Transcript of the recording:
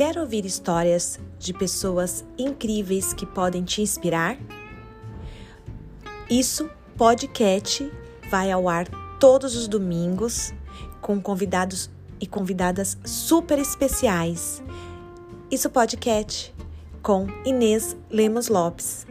Quer ouvir histórias de pessoas incríveis que podem te inspirar? Isso podcast vai ao ar todos os domingos com convidados e convidadas super especiais. Isso podcast com Inês Lemos Lopes.